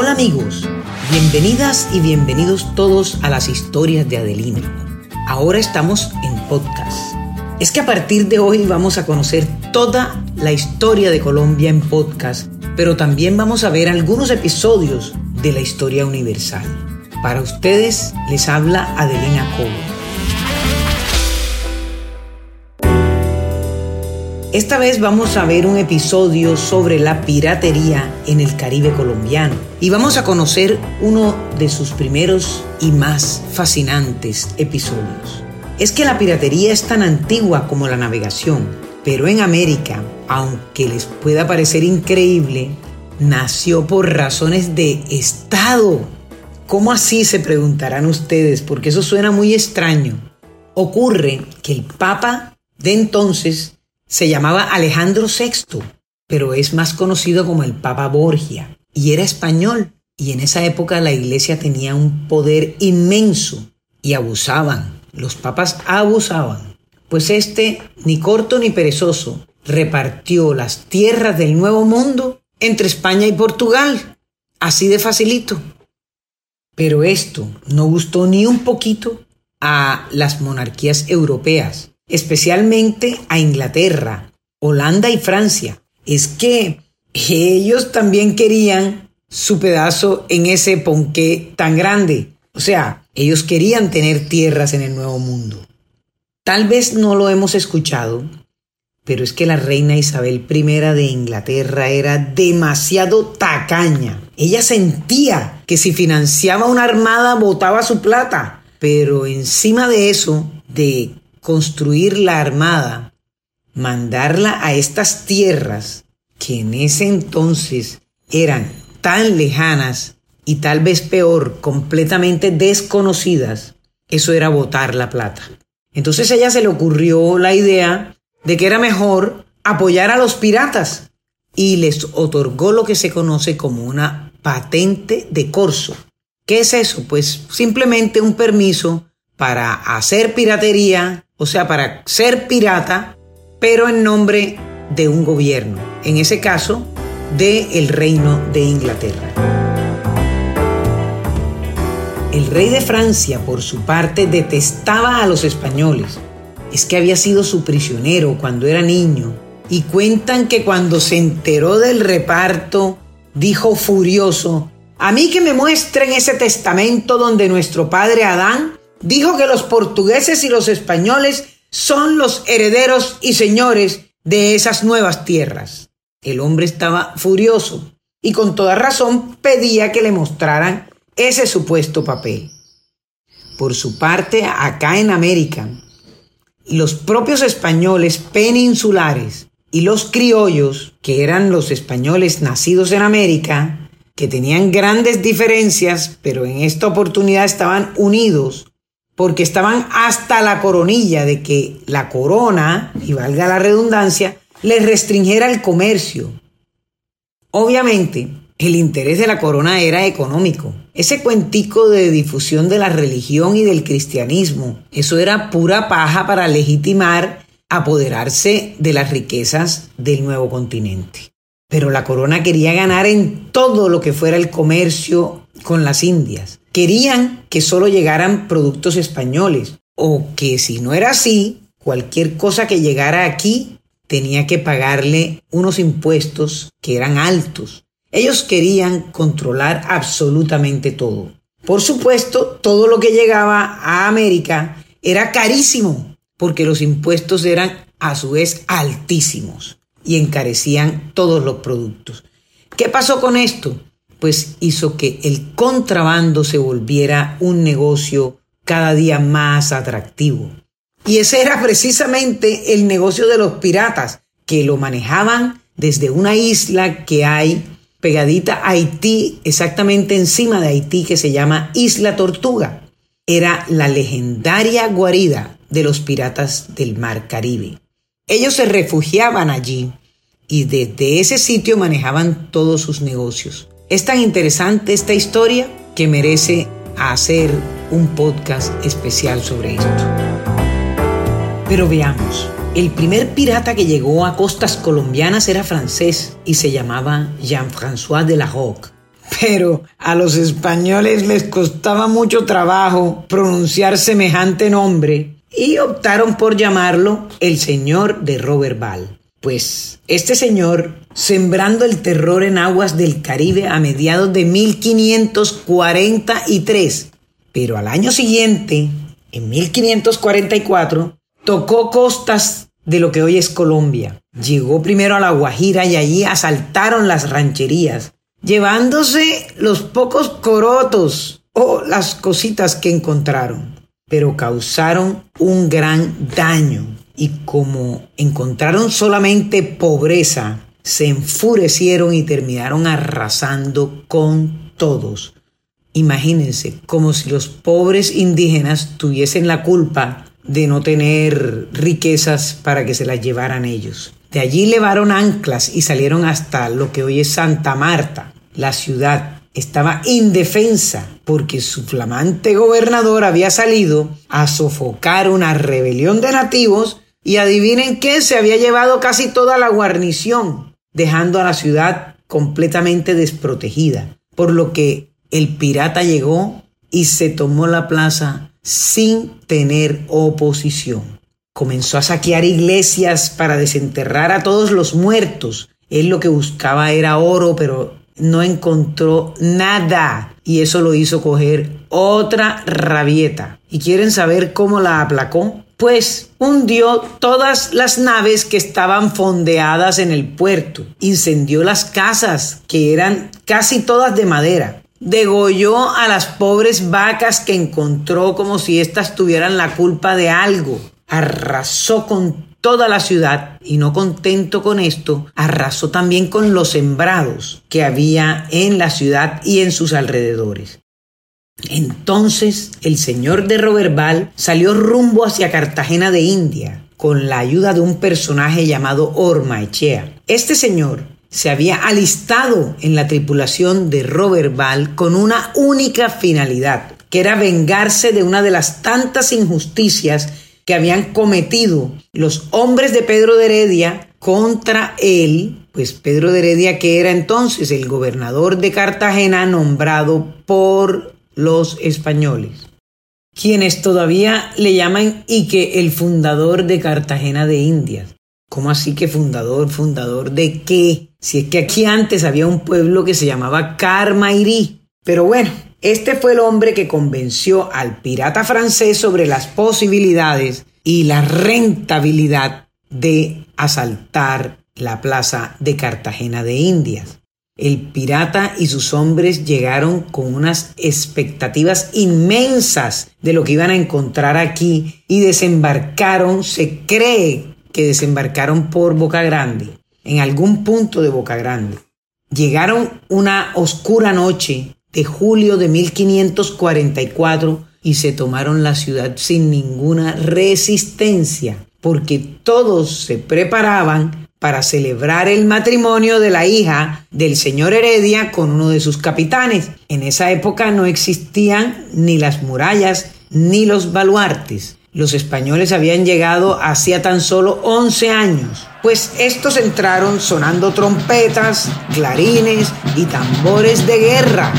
Hola amigos, bienvenidas y bienvenidos todos a las historias de Adelino. Ahora estamos en podcast. Es que a partir de hoy vamos a conocer toda la historia de Colombia en podcast, pero también vamos a ver algunos episodios de la historia universal. Para ustedes les habla Adelina Cobo. Esta vez vamos a ver un episodio sobre la piratería en el Caribe colombiano y vamos a conocer uno de sus primeros y más fascinantes episodios. Es que la piratería es tan antigua como la navegación, pero en América, aunque les pueda parecer increíble, nació por razones de Estado. ¿Cómo así se preguntarán ustedes? Porque eso suena muy extraño. Ocurre que el Papa de entonces se llamaba Alejandro VI, pero es más conocido como el Papa Borgia, y era español, y en esa época la iglesia tenía un poder inmenso, y abusaban, los papas abusaban, pues este, ni corto ni perezoso, repartió las tierras del Nuevo Mundo entre España y Portugal, así de facilito. Pero esto no gustó ni un poquito a las monarquías europeas, especialmente a Inglaterra, Holanda y Francia. Es que ellos también querían su pedazo en ese ponqué tan grande. O sea, ellos querían tener tierras en el Nuevo Mundo. Tal vez no lo hemos escuchado, pero es que la reina Isabel I de Inglaterra era demasiado tacaña. Ella sentía que si financiaba una armada botaba su plata. Pero encima de eso, de construir la armada, mandarla a estas tierras que en ese entonces eran tan lejanas y tal vez peor, completamente desconocidas, eso era botar la plata. Entonces a ella se le ocurrió la idea de que era mejor apoyar a los piratas y les otorgó lo que se conoce como una patente de corso. ¿Qué es eso? Pues simplemente un permiso para hacer piratería o sea, para ser pirata, pero en nombre de un gobierno, en ese caso, de el reino de Inglaterra. El rey de Francia, por su parte, detestaba a los españoles. Es que había sido su prisionero cuando era niño. Y cuentan que cuando se enteró del reparto, dijo furioso, a mí que me muestren ese testamento donde nuestro padre Adán dijo que los portugueses y los españoles son los herederos y señores de esas nuevas tierras. El hombre estaba furioso y con toda razón pedía que le mostraran ese supuesto papel. Por su parte, acá en América, los propios españoles peninsulares y los criollos, que eran los españoles nacidos en América, que tenían grandes diferencias, pero en esta oportunidad estaban unidos porque estaban hasta la coronilla de que la corona, y valga la redundancia, les restringiera el comercio. Obviamente, el interés de la corona era económico. Ese cuentico de difusión de la religión y del cristianismo, eso era pura paja para legitimar apoderarse de las riquezas del nuevo continente. Pero la corona quería ganar en todo lo que fuera el comercio con las Indias. Querían que solo llegaran productos españoles o que si no era así, cualquier cosa que llegara aquí tenía que pagarle unos impuestos que eran altos. Ellos querían controlar absolutamente todo. Por supuesto, todo lo que llegaba a América era carísimo, porque los impuestos eran a su vez altísimos y encarecían todos los productos. ¿Qué pasó con esto? Pues hizo que el contrabando se volviera un negocio cada día más atractivo. Y ese era precisamente el negocio de los piratas, que lo manejaban desde una isla que hay pegadita a Haití, exactamente encima de Haití, que se llama Isla Tortuga. Era la legendaria guarida de los piratas del Mar Caribe. Ellos se refugiaban allí y desde ese sitio manejaban todos sus negocios. Es tan interesante esta historia que merece hacer un podcast especial sobre esto. Pero veamos, el primer pirata que llegó a costas colombianas era francés y se llamaba Jean-François de la Roque. pero a los españoles les costaba mucho trabajo pronunciar semejante nombre y optaron por llamarlo el señor de Roberval. Pues este señor, sembrando el terror en aguas del Caribe a mediados de 1543, pero al año siguiente, en 1544, tocó costas de lo que hoy es Colombia. Llegó primero a La Guajira y allí asaltaron las rancherías, llevándose los pocos corotos o las cositas que encontraron, pero causaron un gran daño y como encontraron solamente pobreza, se enfurecieron y terminaron arrasando con todos. Imagínense, como si los pobres indígenas tuviesen la culpa de no tener riquezas para que se las llevaran ellos. De allí levaron anclas y salieron hasta lo que hoy es Santa Marta. La ciudad estaba indefensa porque su flamante gobernador había salido a sofocar una rebelión de nativos y adivinen qué, se había llevado casi toda la guarnición, dejando a la ciudad completamente desprotegida. Por lo que el pirata llegó y se tomó la plaza sin tener oposición. Comenzó a saquear iglesias para desenterrar a todos los muertos. Él lo que buscaba era oro, pero no encontró nada y eso lo hizo coger otra rabieta. ¿Y quieren saber cómo la aplacó? Pues hundió todas las naves que estaban fondeadas en el puerto, incendió las casas, que eran casi todas de madera, degolló a las pobres vacas que encontró como si éstas tuvieran la culpa de algo, arrasó con toda la ciudad y no contento con esto, arrasó también con los sembrados que había en la ciudad y en sus alrededores. Entonces el señor de Roberval salió rumbo hacia Cartagena de India con la ayuda de un personaje llamado Ormaechea. Este señor se había alistado en la tripulación de Roberval con una única finalidad, que era vengarse de una de las tantas injusticias que habían cometido los hombres de Pedro de Heredia contra él, pues Pedro de Heredia que era entonces el gobernador de Cartagena nombrado por los españoles, quienes todavía le llaman y que el fundador de Cartagena de Indias. ¿Cómo así que fundador? ¿Fundador de qué? Si es que aquí antes había un pueblo que se llamaba Carmairí. Pero bueno, este fue el hombre que convenció al pirata francés sobre las posibilidades y la rentabilidad de asaltar la plaza de Cartagena de Indias. El pirata y sus hombres llegaron con unas expectativas inmensas de lo que iban a encontrar aquí y desembarcaron, se cree que desembarcaron por Boca Grande, en algún punto de Boca Grande. Llegaron una oscura noche de julio de 1544 y se tomaron la ciudad sin ninguna resistencia, porque todos se preparaban para celebrar el matrimonio de la hija del señor Heredia con uno de sus capitanes. En esa época no existían ni las murallas ni los baluartes. Los españoles habían llegado hacía tan solo 11 años, pues estos entraron sonando trompetas, clarines y tambores de guerra.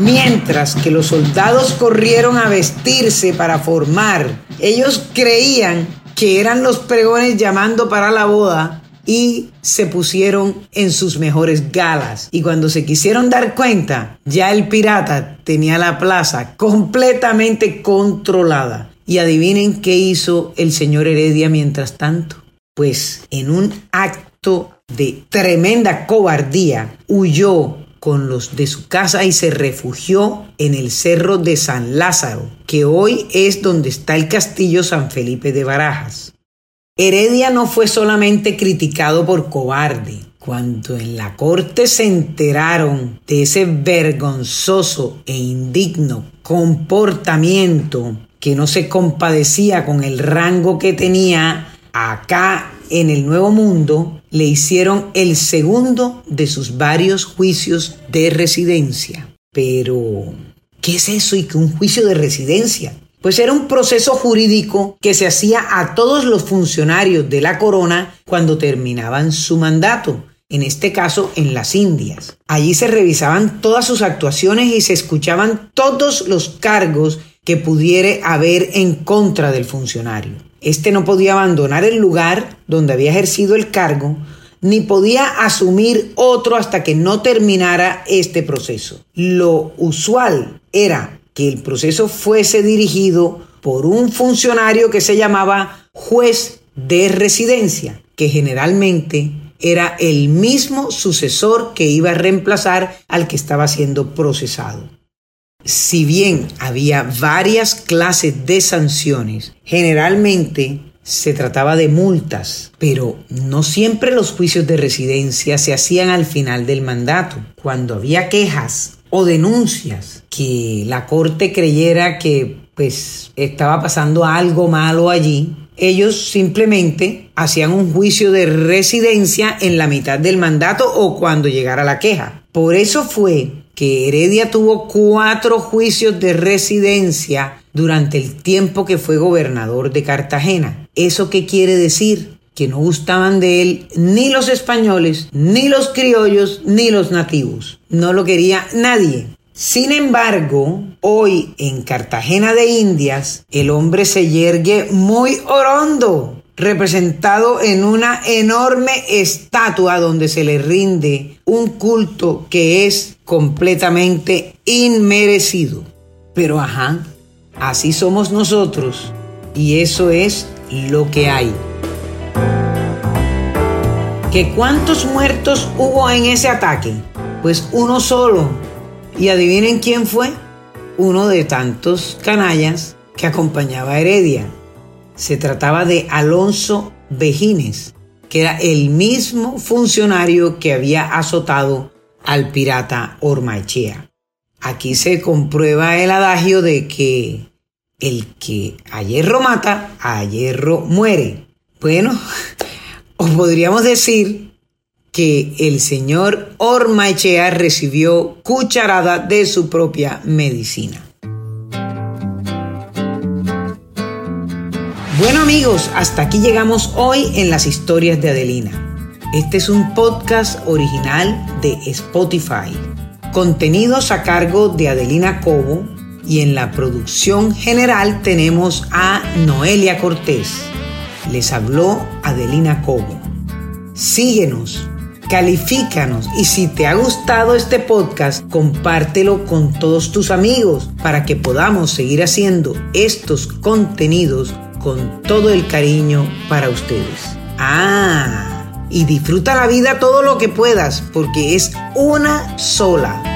Mientras que los soldados corrieron a vestirse para formar ellos creían que eran los pregones llamando para la boda y se pusieron en sus mejores galas. Y cuando se quisieron dar cuenta, ya el pirata tenía la plaza completamente controlada. Y adivinen qué hizo el señor Heredia mientras tanto. Pues en un acto de tremenda cobardía huyó con los de su casa y se refugió en el cerro de San Lázaro, que hoy es donde está el castillo San Felipe de Barajas. Heredia no fue solamente criticado por cobarde, cuando en la corte se enteraron de ese vergonzoso e indigno comportamiento que no se compadecía con el rango que tenía acá en el Nuevo Mundo le hicieron el segundo de sus varios juicios de residencia. Pero, ¿qué es eso y qué un juicio de residencia? pues era un proceso jurídico que se hacía a todos los funcionarios de la corona cuando terminaban su mandato, en este caso en las Indias. Allí se revisaban todas sus actuaciones y se escuchaban todos los cargos que pudiere haber en contra del funcionario. Este no podía abandonar el lugar donde había ejercido el cargo, ni podía asumir otro hasta que no terminara este proceso. Lo usual era que el proceso fuese dirigido por un funcionario que se llamaba juez de residencia, que generalmente era el mismo sucesor que iba a reemplazar al que estaba siendo procesado. Si bien había varias clases de sanciones, generalmente se trataba de multas, pero no siempre los juicios de residencia se hacían al final del mandato. Cuando había quejas o denuncias que la corte creyera que pues estaba pasando algo malo allí, ellos simplemente hacían un juicio de residencia en la mitad del mandato o cuando llegara la queja. Por eso fue que Heredia tuvo cuatro juicios de residencia durante el tiempo que fue gobernador de Cartagena. ¿Eso qué quiere decir? que no gustaban de él ni los españoles, ni los criollos, ni los nativos. No lo quería nadie. Sin embargo, hoy en Cartagena de Indias, el hombre se yergue muy orondo, representado en una enorme estatua donde se le rinde un culto que es completamente inmerecido. Pero ajá, así somos nosotros y eso es lo que hay que cuántos muertos hubo en ese ataque. Pues uno solo. Y adivinen quién fue. Uno de tantos canallas que acompañaba a Heredia. Se trataba de Alonso Bejines, que era el mismo funcionario que había azotado al pirata Ormaechea. Aquí se comprueba el adagio de que el que a hierro mata, a hierro muere. Bueno, o podríamos decir que el señor Ormaechea recibió cucharada de su propia medicina. Bueno amigos, hasta aquí llegamos hoy en las historias de Adelina. Este es un podcast original de Spotify. Contenidos a cargo de Adelina Cobo y en la producción general tenemos a Noelia Cortés. Les habló Adelina Cobo. Síguenos, califícanos y si te ha gustado este podcast, compártelo con todos tus amigos para que podamos seguir haciendo estos contenidos con todo el cariño para ustedes. Ah, y disfruta la vida todo lo que puedas porque es una sola.